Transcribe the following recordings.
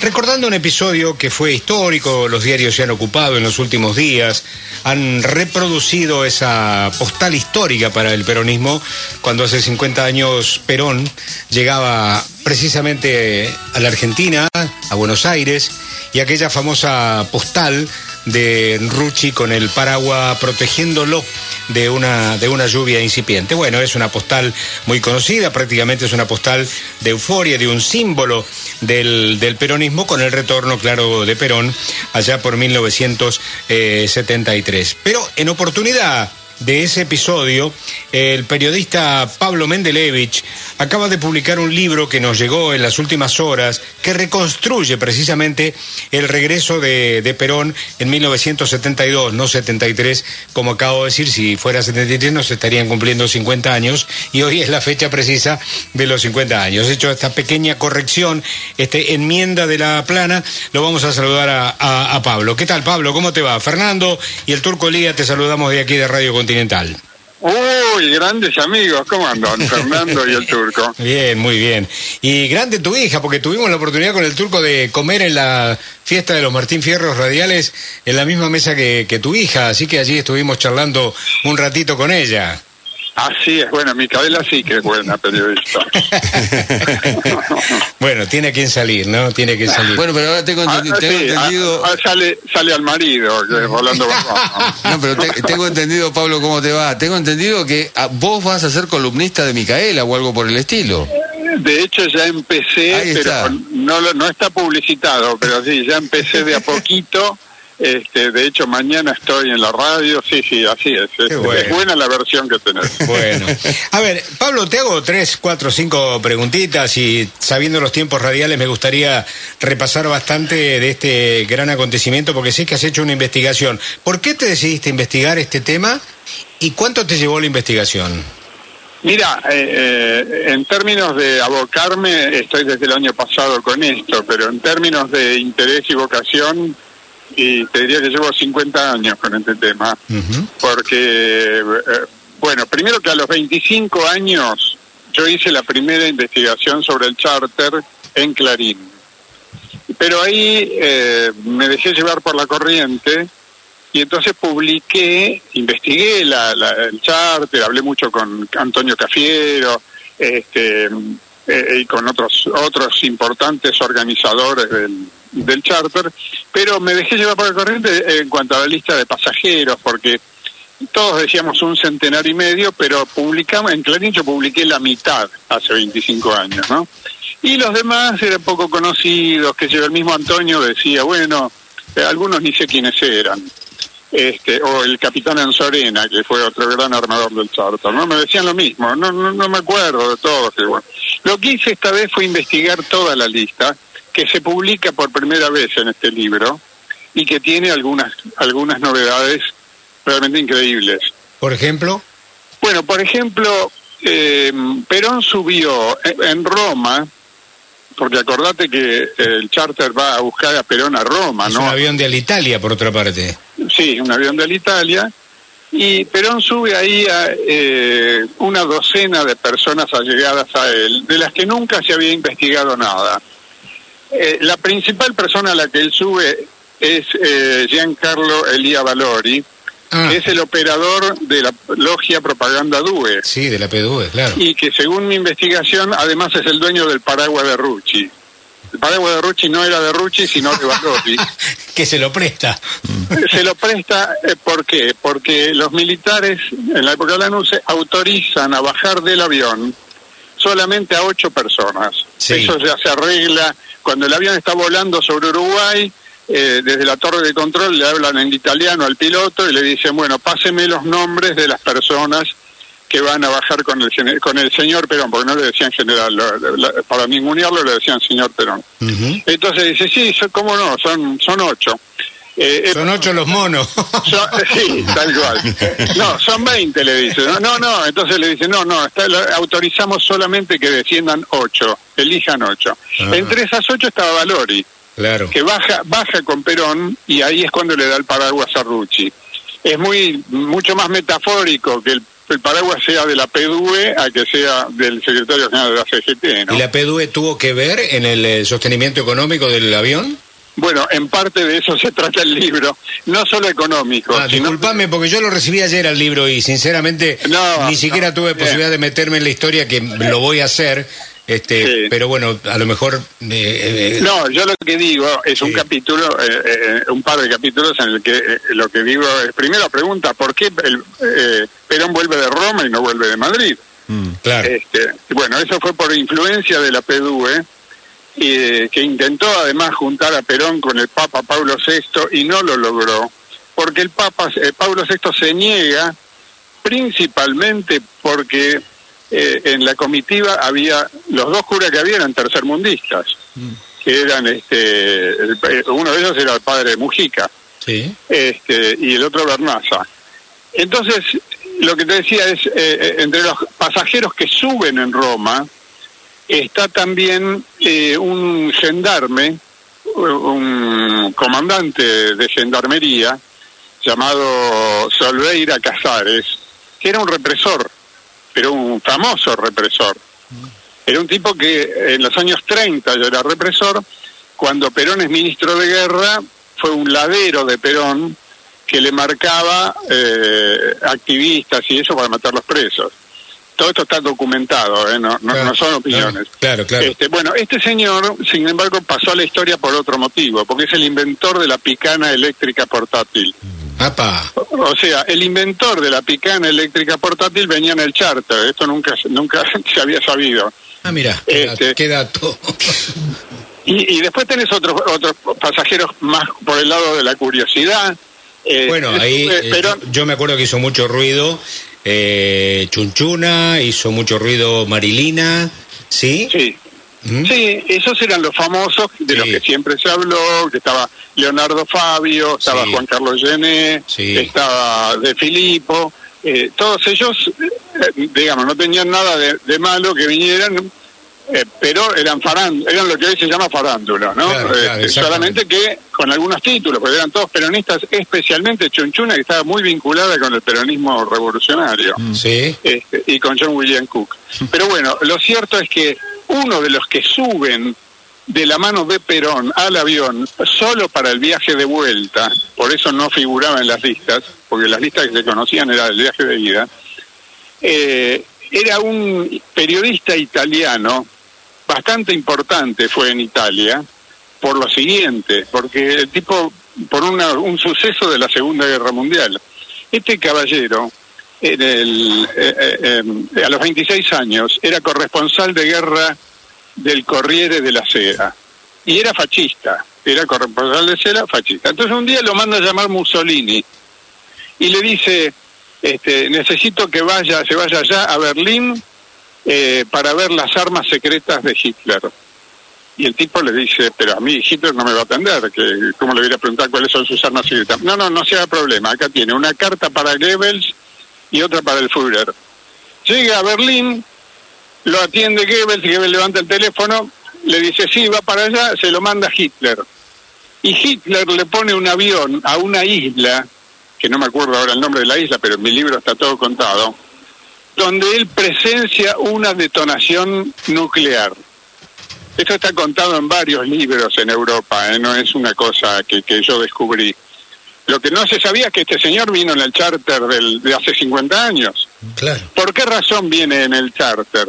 recordando un episodio que fue histórico, los diarios se han ocupado en los últimos días, han reproducido esa postal histórica para el peronismo, cuando hace 50 años Perón llegaba precisamente a la Argentina, a Buenos Aires, y aquella famosa postal de Rucci con el paraguas protegiéndolo de una, de una lluvia incipiente. Bueno, es una postal muy conocida, prácticamente es una postal de euforia, de un símbolo del, del peronismo con el retorno, claro, de Perón allá por 1973. Pero en oportunidad de ese episodio, el periodista Pablo Mendelevich acaba de publicar un libro que nos llegó en las últimas horas que reconstruye precisamente el regreso de, Perón en 1972, no 73, como acabo de decir, si fuera 73 nos estarían cumpliendo 50 años y hoy es la fecha precisa de los 50 años. Hecho esta pequeña corrección, esta enmienda de la plana, lo vamos a saludar a, Pablo. ¿Qué tal Pablo? ¿Cómo te va? Fernando y el Turco Lía te saludamos de aquí de Radio Continental. Uy, grandes amigos, ¿cómo andan? Fernando y el turco. Bien, muy bien. Y grande tu hija, porque tuvimos la oportunidad con el turco de comer en la fiesta de los Martín Fierros Radiales en la misma mesa que, que tu hija, así que allí estuvimos charlando un ratito con ella. Así es, bueno, Micaela sí que es buena periodista. bueno, tiene que salir, ¿no? Tiene que salir. Bueno, pero ahora tengo, entendi Ah, tengo sí, entendido... ah, ah, sale, sale al marido, que es Rolando. No, pero te- tengo entendido, Pablo, ¿cómo te va? Tengo entendido que ah, vos vas a ser columnista de Micaela o algo por el estilo. De hecho, ya empecé, Ahí está. pero no, lo- no está publicitado, pero sí, ya empecé de a poquito. Este, de hecho, mañana estoy en la radio. Sí, sí, así es. Es, Qué bueno. es buena la versión que tenés. Bueno, a ver, Pablo, te hago tres, cuatro, cinco preguntitas y sabiendo los tiempos radiales me gustaría repasar bastante de este gran acontecimiento porque sé que has hecho una investigación. ¿Por qué te decidiste investigar este tema y cuánto te llevó la investigación? Mira, eh, eh, en términos de abocarme, estoy desde el año pasado con esto, pero en términos de interés y vocación, y te diría que llevo 50 años con este tema, porque, eh, bueno, primero que a los 25 años yo hice la primera investigación sobre el charter en Clarín. Pero ahí eh, me dejé llevar por la corriente y entonces publiqué, investigué la, la- el charter, hablé mucho con Antonio Cafiero este, eh, y con otros, otros importantes organizadores del, del charter, pero me dejé llevar por la corriente en cuanto a la lista de pasajeros, porque todos decíamos un centenar y medio, pero publicamos, en Clarín yo publiqué la mitad hace 25 años, ¿no? Y los demás eran poco conocidos, que yo, el mismo Antonio decía, bueno, eh, algunos ni sé quiénes eran. Este, o el capitán Anzorena, que fue otro gran armador del charter, ¿no? Me decían lo mismo, no, no, no me acuerdo de todos. bueno. Lo que hice esta vez fue investigar toda la lista, que se publica por primera vez en este libro, y que tiene algunas, algunas novedades realmente increíbles. Por ejemplo, Bueno, por ejemplo, eh, Perón subió en Roma, porque acordate que el charter va a buscar a Perón a Roma, es ¿no? un avión de Alitalia, por otra parte. Sí, un avión de la Italia. Y Perón sube ahí a eh, una docena de personas allegadas a él, de las que nunca se había investigado nada. Eh, la principal persona a la que él sube es eh, Giancarlo Elia Valori, Ah, que es el operador de la logia Propaganda DUE. sí, de la PDU, claro. y que según mi investigación además es el dueño del paraguas de Rucci. El paraguas de Rucci no era de Rucci, sino de Valori. que se lo presta. Se lo presta, eh, ¿por qué? Porque los militares en la época de la NUCE autorizan a bajar del avión solamente a ocho personas. Sí. Eso ya se arregla cuando el avión está volando sobre Uruguay. eh, desde la torre de control le hablan en italiano al piloto y le dicen, bueno, páseme los nombres de las personas que van a bajar con el, con el señor Perón, porque no le decían general, lo- lo- para ningunearlo le decían señor Perón. Entonces dice, sí, son- cómo no, son, son ocho. Eh, Son ocho los monos. son- sí, tal cual. No, son 20, le dice. No, no, no. entonces le dice, no, no, está- autorizamos solamente que desciendan ocho, elijan ocho. Ah. Entre esas ocho estaba Valori, claro. que baja, baja con Perón y ahí es cuando le da el paraguas a Rucci. Es muy, mucho más metafórico que el el paraguas sea de la PDUE a que sea del secretario general de la CGT. ¿no? ¿Y la PDUE tuvo que ver en el eh, sostenimiento económico del avión? Bueno, en parte de eso se trata el libro, no solo económico. Ah, sino- disculpame, porque yo lo recibí ayer al libro y sinceramente No, ni siquiera no, tuve bien. posibilidad de meterme en la historia que lo voy a hacer, este, Sí. pero bueno, a lo mejor... eh, eh, No, yo lo que digo es un Sí. capítulo, eh, eh, un par de capítulos en el que eh, lo que digo es, primera pregunta, ¿por qué el, eh, Perón vuelve de Roma y no vuelve de Madrid? Mm. claro. Este, bueno, eso fue por influencia de la PDUE, y, eh, que intentó además juntar a Perón con el Papa Pablo VI y no lo logró, porque el Papa eh, Pablo VI se niega principalmente porque eh, en la comitiva había, los dos curas que había eran tercermundistas, que eran, este, el- eh, uno de ellos era el padre Mujica, Sí. este, y el otro Bernaza. Entonces, lo que te decía es, eh, entre los pasajeros que suben en Roma, está también eh, un gendarme, un comandante de gendarmería, llamado Solveira Casares, que era un represor, pero un famoso represor. Era un tipo que en los años 30 ya era represor, cuando Perón es ministro de guerra, fue un ladero de Perón que le marcaba eh, activistas y eso para matar los presos. Todo esto está documentado, ¿eh? no, no- Claro, no son opiniones. Claro, claro. Este, bueno, este señor, sin embargo, pasó a la historia por otro motivo, porque es el inventor de la picana eléctrica portátil. Apa. O sea, el inventor de la picana eléctrica portátil venía en el charter, esto nunca, nunca se había sabido. Ah, mira, Este- qué dato. Y, y después tenés otros otros pasajeros más por el lado de la curiosidad. Eh, Bueno, ahí eh, eh, yo me acuerdo que hizo mucho ruido eh, Chunchuna, hizo mucho ruido Marilina, ¿sí? sí, ¿Mm? sí, esos eran los famosos de los que siempre se habló, que estaba Leonardo Fabio, estaba Sí. Juan Carlos Gené, Sí. estaba De Filippo, eh, todos ellos, eh, digamos, no tenían nada de, de malo que vinieran, eh, pero eran farán, eran lo que hoy se llama farándula, ¿no? Claro, claro, exactamente. solamente que con algunos títulos, porque eran todos peronistas, especialmente Chunchuna, que estaba muy vinculada con el peronismo revolucionario Sí. este, y con John William Cook. Pero bueno, lo cierto es que uno de los que suben de la mano de Perón al avión solo para el viaje de vuelta, por eso no figuraba en las listas, porque las listas que se conocían era el viaje de ida, eh, era un periodista italiano bastante importante fue en Italia por lo siguiente, porque el tipo, por una- un suceso de la Segunda Guerra Mundial, este caballero, en el, eh, eh, eh, a los 26 años, era corresponsal de guerra del Corriere de la Sera, y era fascista, era corresponsal de Sera, fascista. Entonces un día lo manda a llamar Mussolini, y le dice, este, necesito que vaya, se vaya allá a Berlín eh, para ver las armas secretas de Hitler. Y el tipo le dice, pero a mí Hitler no me va a atender, que ¿cómo le voy a preguntar cuáles son sus armas secretas? No, no, no se haga problema, acá tiene una carta para Goebbels y otra para el Führer. Llega a Berlín, lo atiende Goebbels, Goebbels levanta el teléfono, le dice, sí, va para allá, se lo manda Hitler. Y Hitler le pone un avión a una isla, que no me acuerdo ahora el nombre de la isla, pero en mi libro está todo contado, donde él presencia una detonación nuclear. Esto está contado en varios libros en Europa, ¿eh? no es una cosa que, que yo descubrí. Lo que no se sabía es que este señor vino en el charter del, de hace 50 años. Claro. ¿Por qué razón viene en el charter?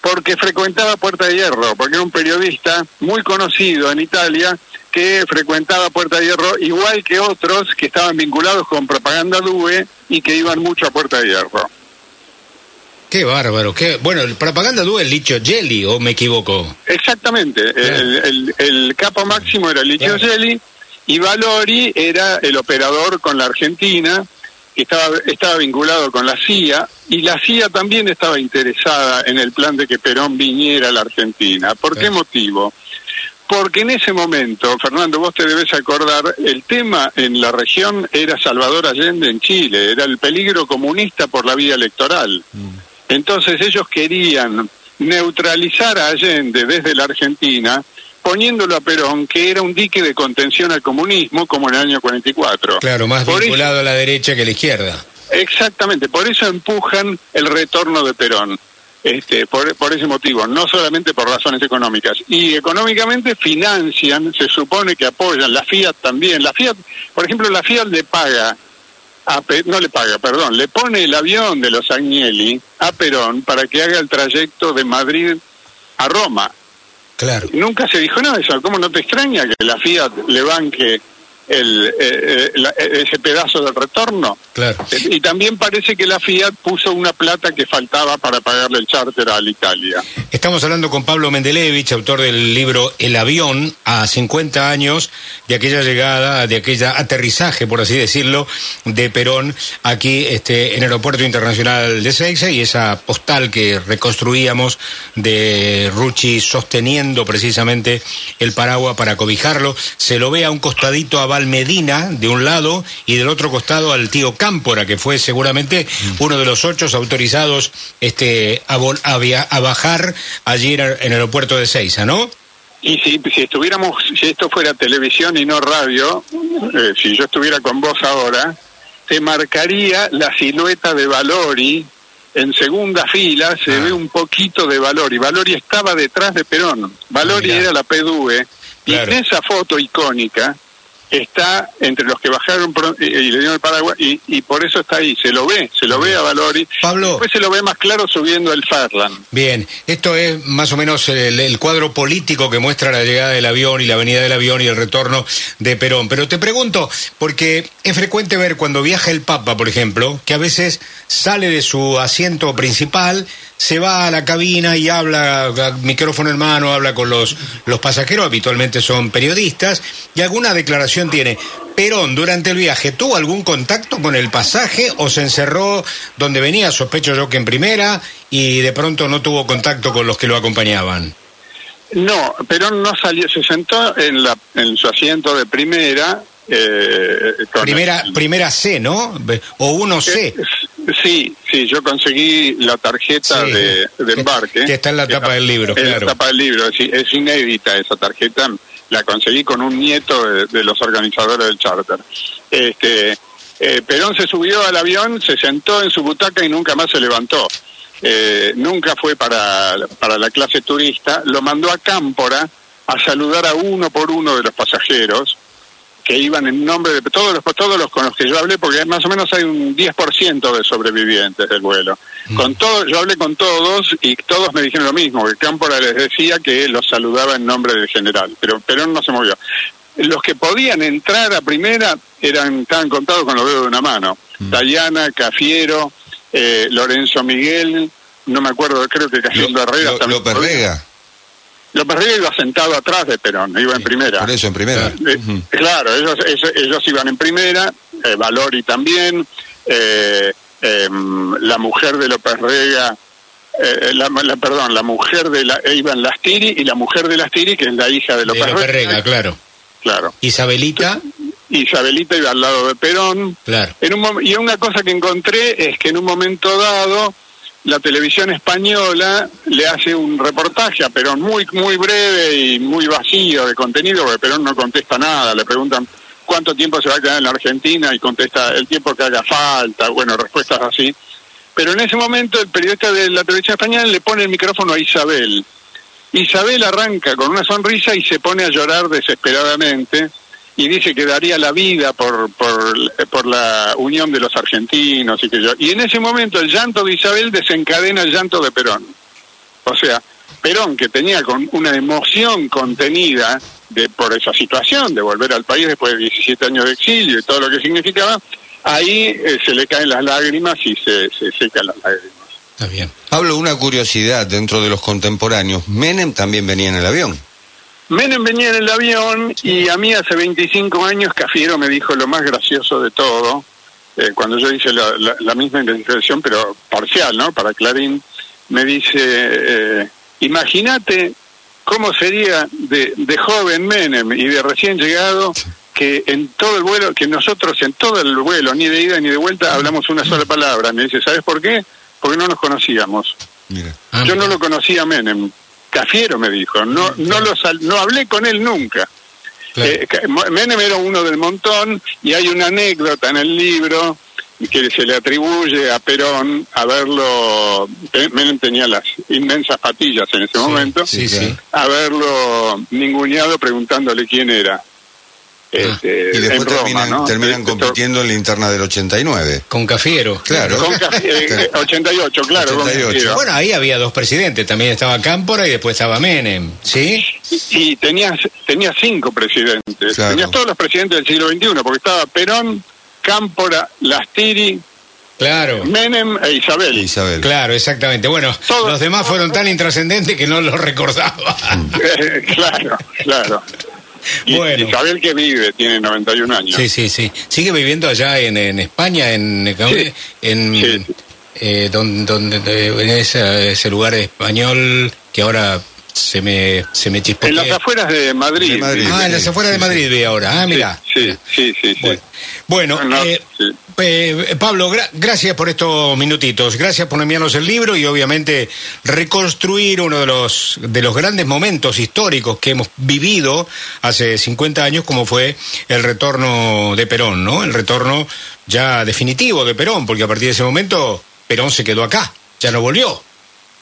Porque frecuentaba Puerta de Hierro, porque era un periodista muy conocido en Italia que frecuentaba Puerta de Hierro, igual que otros que estaban vinculados con propaganda DUE y que iban mucho a Puerta de Hierro. Qué bárbaro. Qué... Bueno, el propaganda dúa el Licho Jelly, ¿o me equivoco? Exactamente, el, el- el capo máximo era Licio Claro. Gelli y Valori era el operador con la Argentina, que estaba, estaba vinculado con la CIA, y la CIA también estaba interesada en el plan de que Perón viniera a la Argentina. ¿Por qué Claro. motivo? Porque en ese momento, Fernando, vos te debes acordar, el tema en la región era Salvador Allende en Chile, era el peligro comunista por la vía electoral. Entonces ellos querían neutralizar a Allende desde la Argentina, poniéndolo a Perón, que era un dique de contención al comunismo, como en el año 44. Claro, más Por eso- vinculado a la derecha que a la izquierda. Exactamente, por eso empujan el retorno de Perón. Este, por, por ese motivo, no solamente por razones económicas. Y económicamente financian, se supone que apoyan, la Fiat también. La Fiat, por ejemplo, la Fiat le paga, a Pe- no le paga, perdón, le pone el avión de los Agnelli a Perón para que haga el trayecto de Madrid a Roma. Claro. Nunca se dijo nada de eso. ¿Cómo no te extraña que la Fiat le banque el, eh, eh, la- eh, ese pedazo del retorno? Claro. Y también parece que la Fiat puso una plata que faltaba para pagarle el charter a la Italia. Estamos hablando con Pablo Mendelevich, autor del libro El avión, a 50 años de aquella llegada, de aquella aterrizaje, por así decirlo, de Perón aquí este, en el Aeropuerto Internacional de Seiza y esa postal que reconstruíamos de Rucci sosteniendo precisamente el paraguas para cobijarlo. Se lo ve a un costadito a Valmedina de un lado y del otro costado al tío Cámpora, que fue seguramente uno de los ocho autorizados este, a, vol- a via- a bajar allí en el, aeropuerto de Seiza, ¿no? Y si, si estuviéramos, si esto fuera televisión y no radio, eh, si yo estuviera con vos ahora, te marcaría la silueta de Valori. En segunda fila se Ah. ve un poquito de Valori. Valori estaba detrás de Perón. Valori Mirá. era la PDUE. Claro. Y en esa foto icónica está entre los que bajaron y, y le dieron el paraguas y, y por eso está ahí. Se lo ve, se lo ve a Valori. Pablo. Después se lo ve más claro subiendo el Farland. Bien, esto es más o menos el, el cuadro político que muestra la llegada del avión y la venida del avión y el retorno de Perón. Pero te pregunto, porque es frecuente ver cuando viaja el Papa, por ejemplo, que a veces sale de su asiento principal, se va a la cabina y habla, micrófono en mano, habla con los, los pasajeros, habitualmente son periodistas, y alguna declaración tiene. Perón, durante el viaje, ¿tuvo algún contacto con el pasaje o se encerró donde venía, sospecho yo que en primera, y de pronto no tuvo contacto con los que lo acompañaban? No, Perón no salió, se sentó en, la, en su asiento de primera. eh, Primera, el- primera C, ¿no? O uno C. Eh, Sí, sí, yo conseguí la tarjeta Sí. de, de embarque. Que está en la tapa del libro, En claro. la tapa del libro, sí, es inédita esa tarjeta. La conseguí con un nieto de, de los organizadores del charter. Este, eh, Perón se subió al avión, se sentó en su butaca y nunca más se levantó. Eh, nunca fue para, para la clase turista, lo mandó a Cámpora a saludar a uno por uno de los pasajeros que iban en nombre de todos los todos los con los que yo hablé porque más o menos hay un 10% de sobrevivientes del vuelo. Con todo yo hablé con todos y todos me dijeron lo mismo, que Cámpora les decía que los saludaba en nombre del general, pero Perón no se movió. Los que podían entrar a primera eran estaban contados con los dedos de una mano. Dayana, Cafiero, eh, Lorenzo Miguel, no me acuerdo, creo que Casindo Herrera también López. Rega, López Rega iba sentado atrás de Perón, iba en primera. por eso en primera. Eh, Ujú. Claro, ellos, ellos, ellos iban en primera, eh, Valori también, eh, em, la mujer de López Rega, eh, la, la- perdón, la mujer de la, eh, iban Lastiri y la mujer de Lastiri, que es la hija de De López, López Rega, Rega, claro. claro. Isabelita, Isabelita iba al lado de Perón. claro. En un mom- y una cosa que encontré es que en un momento dado la televisión española le hace un reportaje a Perón muy muy breve y muy vacío de contenido, porque Perón no contesta nada, le preguntan cuánto tiempo se va a quedar en la Argentina y contesta el tiempo que haga falta, bueno, respuestas así. Pero en ese momento el periodista de la televisión española le pone el micrófono a Isabel. Isabel arranca con una sonrisa y se pone a llorar desesperadamente y dice que daría la vida por, por, por la unión de los argentinos y que yo. Y en ese momento el llanto de Isabel desencadena el llanto de Perón. O sea, Perón, que tenía con una emoción contenida de, por esa situación de volver al país después de 17 años de exilio y todo lo que significaba, ahí eh, se le caen las lágrimas y se, se secan las lágrimas. Está bien. Pablo, una curiosidad dentro de los contemporáneos. Menem también venía en el avión. Menem venía en el avión y a mí hace 25 años Cafiero me dijo lo más gracioso de todo, eh, cuando yo hice la, la- la misma investigación, pero parcial, ¿no? Para Clarín, me dice, eh, imagínate cómo sería de, de joven Menem y de recién llegado que en todo el vuelo, que nosotros en todo el vuelo, ni de ida ni de vuelta, hablamos una sola palabra. Me dice, ¿sabes por qué? Porque no nos conocíamos. Mira. Ah, Yo no lo conocía a Menem. Cafiero me dijo, no no lo sal- no hablé con él nunca. Claro. Eh, Menem era uno del montón y hay una anécdota en el libro que se le atribuye a Perón haberlo, Menem tenía las inmensas patillas en ese momento, sí, sí. haberlo ninguneado preguntándole quién era. Este, y después Roma, terminan, ¿no? terminan Esto- compitiendo en la interna del 89. Con Cafiero. Claro. Con Ca- eh, 88, claro. con 88. Cafiero. Bueno, ahí había dos presidentes. También estaba Cámpora y después estaba Menem. ¿Sí? Y tenías, tenías cinco presidentes. Claro. Tenías todos los presidentes del siglo XXI, porque estaba Perón, Cámpora, Lastiri, Claro. Menem e Isabel. Isabel. Claro, exactamente. Bueno, Todo- los demás fueron tan intrascendentes que no los recordaba. Eh, claro, claro. Y Bueno. Isabel que vive, tiene 91 años. Sí, sí, sí. Sigue viviendo allá en, en España, en, Sí. en, Sí. eh, donde, donde- en ese, ese lugar español que ahora se me, se me En chispotea. las afueras de Madrid. De Madrid. Ah, en las afueras de Madrid ve ahora. Ah, mira. Sí, sí, sí. sí. Bueno, bueno, No, eh, sí. eh, Pablo, gra- gracias por estos minutitos, gracias por enviarnos el libro y obviamente reconstruir uno de los de los grandes momentos históricos que hemos vivido hace 50 años, como fue el retorno de Perón, ¿no? El retorno ya definitivo de Perón, porque a partir de ese momento Perón se quedó acá, ya no volvió.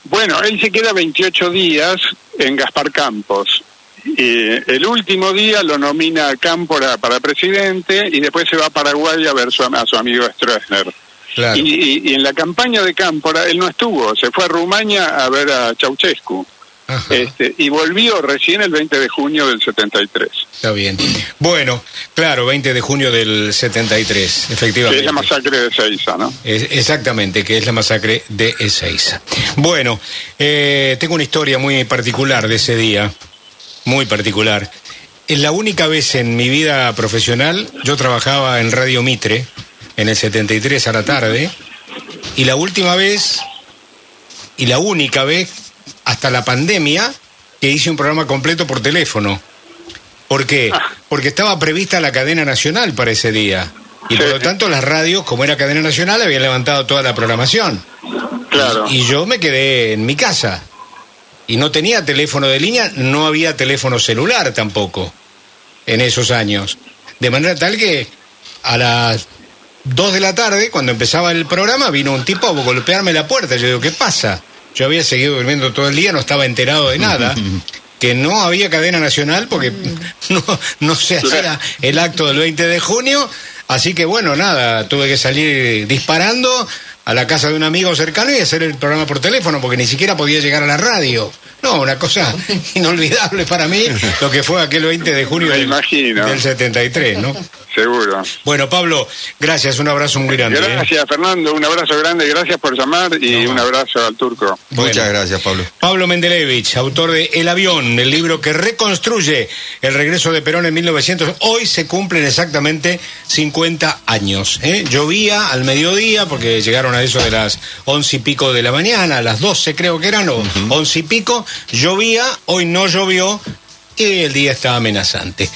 Bueno, él se queda 28 días en Gaspar Campos. Y el último día lo nomina a Cámpora para presidente y después se va a Paraguay a ver su, a su amigo Stroessner. Claro. Y, y- y en la campaña de Cámpora él no estuvo, se fue a Rumania a ver a Ceausescu. Ajá. Este, y volvió recién el 20 de junio del 73. Está bien. Bueno, claro, 20 de junio del 73, Que efectivamente. es la masacre de Seiza, ¿no? Es- exactamente, que es la masacre de Ezeiza. Bueno, eh, tengo una historia muy particular de ese día, muy particular. Es la única vez en mi vida profesional, yo trabajaba en Radio Mitre, en el 73 a la tarde, y la última vez, y la única vez, hasta la pandemia, que hice un programa completo por teléfono. ¿Por qué? Porque estaba prevista la cadena nacional para ese día. Y por lo tanto las radios, como era cadena nacional, habían levantado toda la programación. Claro. Y yo me quedé en mi casa. Y no tenía teléfono de línea, no había teléfono celular tampoco en esos años. De manera tal que a las 2 de la tarde, cuando empezaba el programa, vino un tipo a golpearme la puerta. Yo digo, ¿qué pasa? Yo había seguido durmiendo todo el día, no estaba enterado de nada. que no había cadena nacional porque no, no se hacía el acto del 20 de junio. Así que bueno, nada, tuve que salir disparando a la casa de un amigo cercano y hacer el programa por teléfono porque ni siquiera podía llegar a la radio. No, una cosa inolvidable para mí lo que fue aquel 20 de junio del, del 73, ¿no? Seguro. Bueno, Pablo, gracias, un abrazo muy grande. ¿eh? Gracias, Fernando. Un abrazo grande. Gracias por llamar y No. un abrazo al turco. Bueno. Muchas gracias, Pablo. Pablo Mendelevich, autor de El avión, el libro que reconstruye el regreso de Perón en 1900. Hoy se cumplen exactamente 50 años. ¿eh? Llovía al mediodía porque llegaron a eso de las once y pico de la mañana, a las 12 creo que eran, o once y pico. Llovía, hoy no llovió y el día está amenazante.